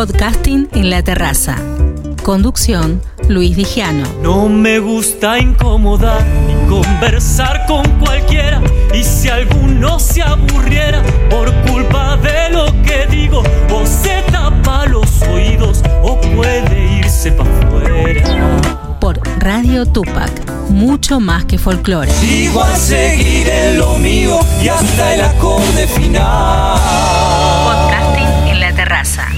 Podcasting en la terraza. Conducción, Luis Vigiano. No me gusta incomodar ni conversar con cualquiera. Y si alguno se aburriera por culpa de lo que digo, o se tapa los oídos o puede irse para afuera. Por Radio Tupac, mucho más que folclore. Igual seguiré lo mío y hasta el acorde final. Podcasting en la terraza.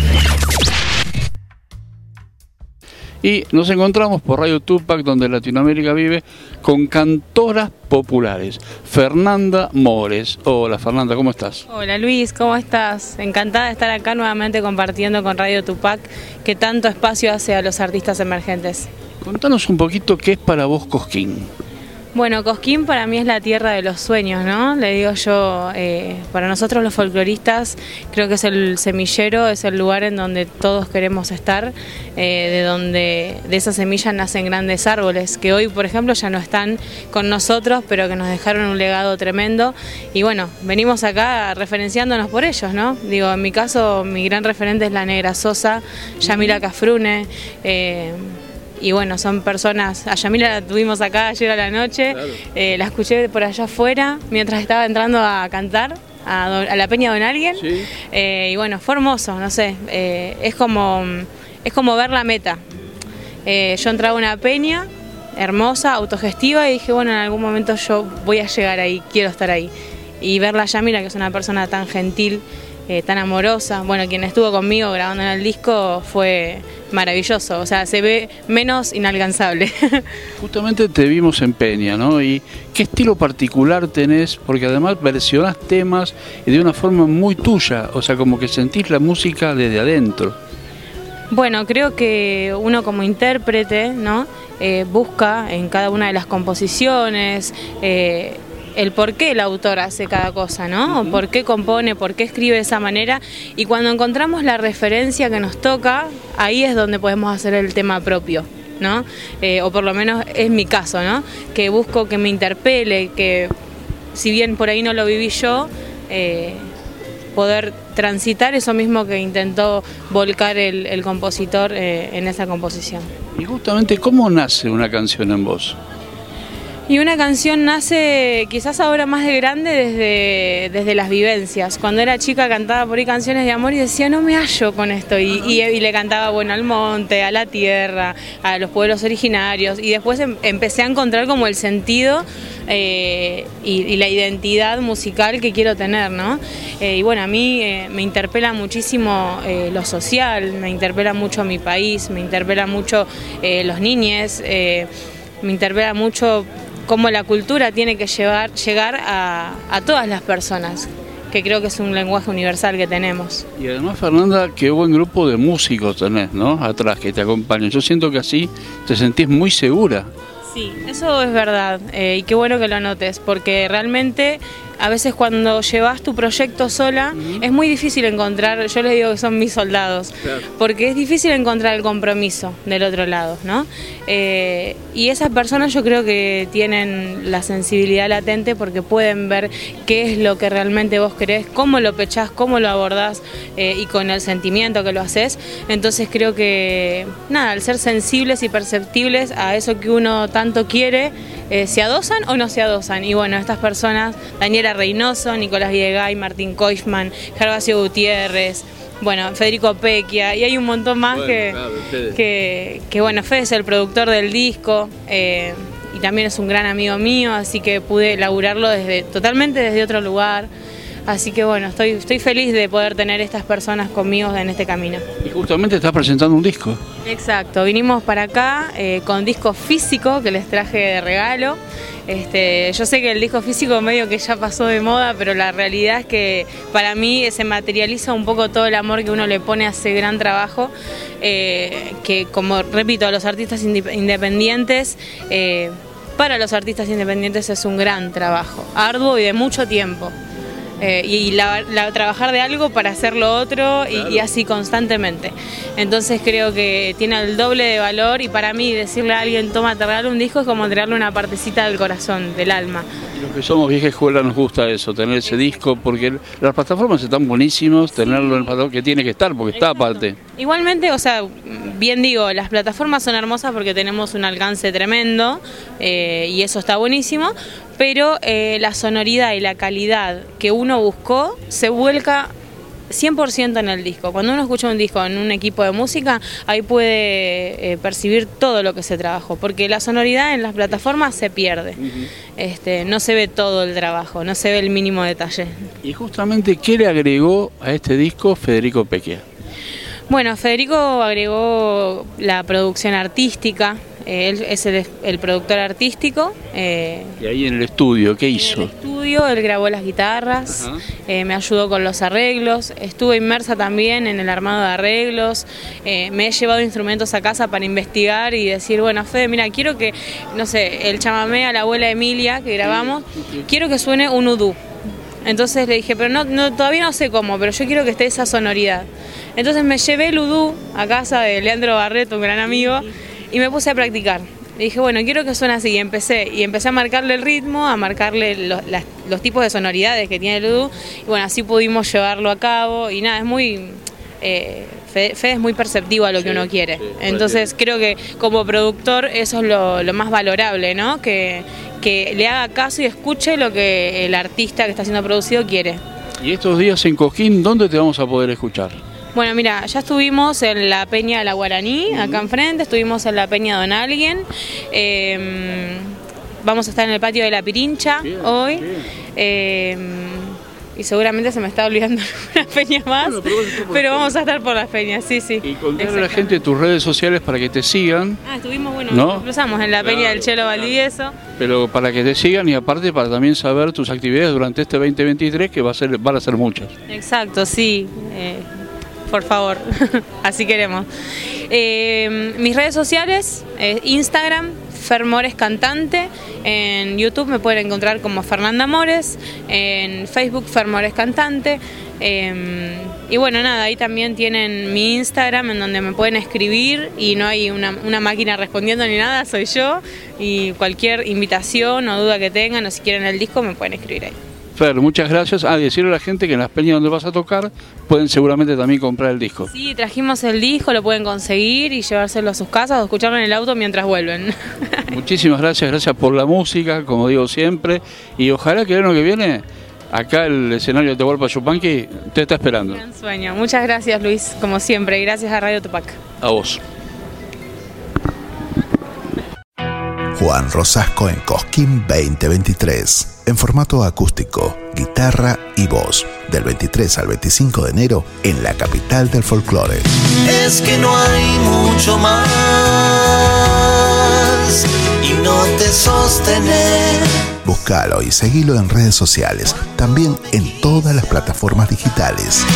Y nos encontramos por Radio Tupac, donde Latinoamérica vive, con cantoras populares. Fernanda Mores. Hola Fernanda, ¿cómo estás? Hola Luis, ¿cómo estás? Encantada de estar acá nuevamente compartiendo con Radio Tupac, que tanto espacio hace a los artistas emergentes. Contanos un poquito qué es para vos Cosquín. Bueno, Cosquín para mí es la tierra de los sueños, ¿no? Le digo yo, eh, para nosotros los folcloristas creo que es el semillero, es el lugar en donde todos queremos estar, eh, de donde de esa semilla nacen grandes árboles, que hoy por ejemplo ya no están con nosotros, pero que nos dejaron un legado tremendo. Y bueno, venimos acá referenciándonos por ellos, ¿no? Digo, en mi caso mi gran referente es la Negra Sosa, Yamila Cafrune. Eh, y bueno, son personas, a Yamila la tuvimos acá ayer a la noche, eh, la escuché por allá afuera mientras estaba entrando a cantar a, Don- a la Peña Don Alguien, Sí. Eh, y bueno, fue hermoso, no sé, eh, es, como, es como ver la meta. Yo entraba a una peña hermosa, autogestiva, y dije, bueno, en algún momento yo voy a llegar ahí, quiero estar ahí. Y verla a Yamila, que es una persona tan gentil, tan amorosa, bueno, quien estuvo conmigo grabando en el disco fue maravilloso, o sea, se ve menos inalcanzable. Justamente te vimos en Peña, ¿no? ¿Y qué estilo particular tenés? Porque además versionás temas y de una forma muy tuya, o sea, como que sentís la música desde adentro. Bueno, creo que uno como intérprete, ¿no? Eh, busca en cada una de las composiciones eh, el por qué el autor hace cada cosa, ¿no? Por qué compone, por qué escribe de esa manera. Y cuando encontramos la referencia que nos toca, ahí es donde podemos hacer el tema propio. ¿no? Eh, o por lo menos es mi caso, ¿no? Que busco que me interpele, que si bien por ahí no lo viví yo, eh, poder transitar eso mismo que intentó volcar el, el compositor eh, en esa composición. Y justamente, ¿cómo nace una canción en vos? Y una canción nace quizás ahora más de grande desde, desde las vivencias. Cuando era chica cantaba por ahí canciones de amor y decía, no me hallo con esto. Y, le cantaba, bueno, al monte, a la tierra, a los pueblos originarios. Y después em- empecé a encontrar como el sentido eh, y, la identidad musical que quiero tener, ¿no? Eh, y bueno, a mí eh, me interpela muchísimo lo social, me interpela mucho mi país, me interpela mucho los niñes, me interpela mucho cómo la cultura tiene que llevar, llegar a, a todas las personas, que creo que es un lenguaje universal que tenemos. Y además, Fernanda, qué buen grupo de músicos tenés, ¿no? Atrás que te acompañan. Yo siento que así te sentís muy segura. Sí, eso es verdad eh, y qué bueno que lo notes, porque realmente a veces cuando llevas tu proyecto sola es muy difícil encontrar, yo les digo que son mis soldados, porque es difícil encontrar el compromiso del otro lado, ¿no? Eh, y esas personas yo creo que tienen la sensibilidad latente porque pueden ver qué es lo que realmente vos querés, cómo lo pechás, cómo lo abordás eh, y con el sentimiento que lo haces. Entonces creo que, nada, al ser sensibles y perceptibles a eso que uno tanto quiere, eh, se adosan o no se adosan. Y bueno, estas personas, Daniela Reynoso, Nicolás Viegay, Martín Koichman, Gervasio Gutiérrez, bueno, Federico Pequia, y hay un montón más Bueno, que, claro, que, bueno, Fede es el productor del disco. eh, y también es un gran amigo mío, así que pude laburarlo desde, totalmente desde otro lugar. Así que bueno, estoy, estoy feliz de poder tener estas personas conmigo en este camino. Y justamente estás presentando un disco. Exacto, vinimos para acá eh, con disco físico que les traje de regalo. Este, yo sé que el disco físico medio que ya pasó de moda, pero la realidad es que para mí se materializa un poco todo el amor que uno le pone a ese gran trabajo, eh, que como repito, a los artistas inde- independientes, eh, para los artistas independientes es un gran trabajo, arduo y de mucho tiempo. Eh, y trabajar de algo para hacer lo otro y, así constantemente. Entonces creo que tiene el doble de valor y para mí decirle a alguien, toma, te regalo un disco es como entregarle una partecita del corazón, del alma. Los que somos vieja escuela nos gusta eso, tener ese disco, porque las plataformas están buenísimos, tenerlo en el plataforma que tiene que estar, porque está aparte. Igualmente, o sea, bien digo, las plataformas son hermosas porque tenemos un alcance tremendo eh, y eso está buenísimo, pero eh, la sonoridad y la calidad que uno buscó se vuelca 100% en el disco. Cuando uno escucha un disco en un equipo de música, ahí puede eh, percibir todo lo que se trabajó, porque la sonoridad en las plataformas se pierde. este, no se ve todo el trabajo, no se ve el mínimo detalle. Y justamente, ¿qué le agregó a este disco Federico Pequia? Bueno, Federico agregó la producción artística, él es el, productor artístico. Eh, y ahí en el estudio, ¿qué hizo? En el estudio, él grabó las guitarras, eh, me ayudó con los arreglos, estuve inmersa también en el armado de arreglos, eh, me he llevado instrumentos a casa para investigar y decir, bueno, Fede, mira, quiero que, no sé, el chamamé a la abuela Emilia que grabamos, quiero que suene un udú. Entonces le dije, pero no, no, todavía no sé cómo, pero yo quiero que esté esa sonoridad. Entonces me llevé el udú a casa de Leandro Barreto, un gran amigo, y me puse a practicar. Y dije, bueno, quiero que suene así. Y empecé, y empecé a marcarle el ritmo, a marcarle los, tipos de sonoridades que tiene el udú. Y bueno, así pudimos llevarlo a cabo. Y nada, es muy. Eh, Fede, es muy perceptivo a lo que uno quiere. Entonces creo que como productor eso es lo, más valorable, ¿no? Que, que le haga caso y escuche lo que el artista que está siendo producido quiere. Y estos días en Cojín, ¿dónde te vamos a poder escuchar? Bueno, mira, ya estuvimos en la Peña de la Guaraní, acá enfrente, estuvimos en la Peña Don Alguien, em, vamos a estar en el patio de la Pirincha hoy. Em, y seguramente se me está olvidando una peña más, pero, vamos a estar por las peñas, sí, sí. Y contarle a la gente tus redes sociales para que te sigan. Ah, estuvimos, bueno, ¿no? cruzamos en la peña del Chelo Valdivieso. Pero para que te sigan y aparte para también saber tus actividades durante este 2023, que va a ser, van a ser muchas. Exacto, sí. Eh, por favor, así queremos. Eh, mis redes sociales, Instagram, Fermores Cantante, en YouTube me pueden encontrar como Fernanda Mores, en Facebook Fermores Cantante. Em, y bueno, nada, ahí también tienen mi Instagram en donde me pueden escribir y no hay una, una, máquina respondiendo ni nada, soy yo. Y cualquier invitación o duda que tengan o si quieren el disco me pueden escribir ahí. Fer, muchas gracias. A ah, decirle a la gente que en las peñas donde vas a tocar pueden seguramente también comprar el disco. Sí, trajimos el disco, lo pueden conseguir y llevárselo a sus casas o escucharlo en el auto mientras vuelven. Muchísimas gracias, gracias por la música, como digo siempre. Y ojalá que el año que viene, acá el escenario de Tehualpa Chupanqui te está esperando. Gran sueño. Muchas gracias, Luis, como siempre. Y gracias a Radio Tupac. A vos. Juan Rosasco en Cosquín 2023, en formato acústico, guitarra y voz, del 23 al 25 de enero en la capital del folclore. Es que no hay mucho más y no te sostener. Búscalo y seguilo en redes sociales, también en todas las plataformas digitales.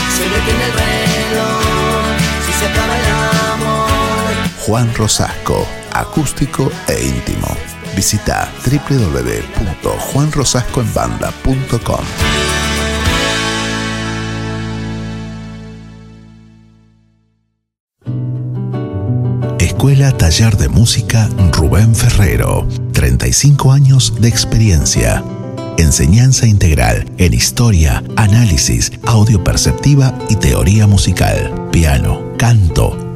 Juan Rosasco acústico e íntimo. Visita www.juanrosascoenbanda.com. Escuela Taller de Música Rubén Ferrero. 35 años de experiencia. Enseñanza integral en historia, análisis, audio perceptiva y teoría musical. Piano, canto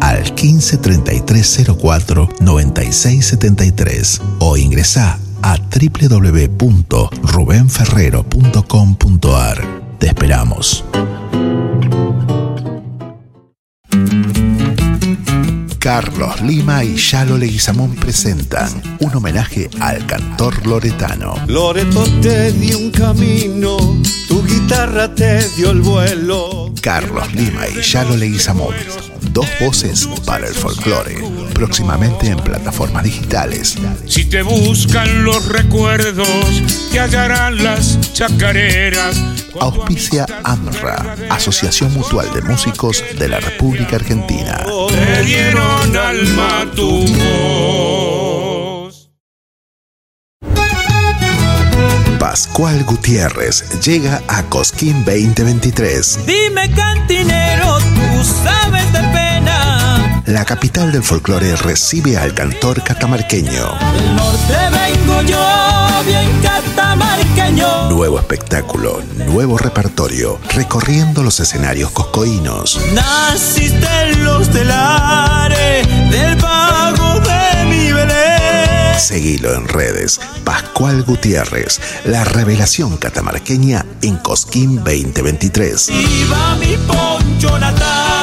al 153304 9673 o ingresa a www.rubenferrero.com.ar. Te esperamos. Carlos Lima y Yalo Leguizamón presentan un homenaje al cantor loretano. Loreto te dio un camino, tu guitarra te dio el vuelo. Carlos Lima y Yalo Leguizamón, dos voces para el folclore, próximamente en plataformas digitales. Si te buscan los recuerdos, te hallarán las chacareras. Auspicia AMRA, Asociación Mutual de Músicos de la República Argentina. Te dieron alma tu voz. Pascual Gutiérrez llega a Cosquín 2023. Dime cantinero, tú sabes de pena. La capital del folclore recibe al cantor catamarqueño. Del norte vengo yo, bien catamarqueño. Nuevo espectáculo, nuevo repertorio, recorriendo los escenarios coscoínos. Naciste en los telares En redes. Pascual Gutiérrez, la revelación catamarqueña en Cosquín 2023. Viva mi poncho natal.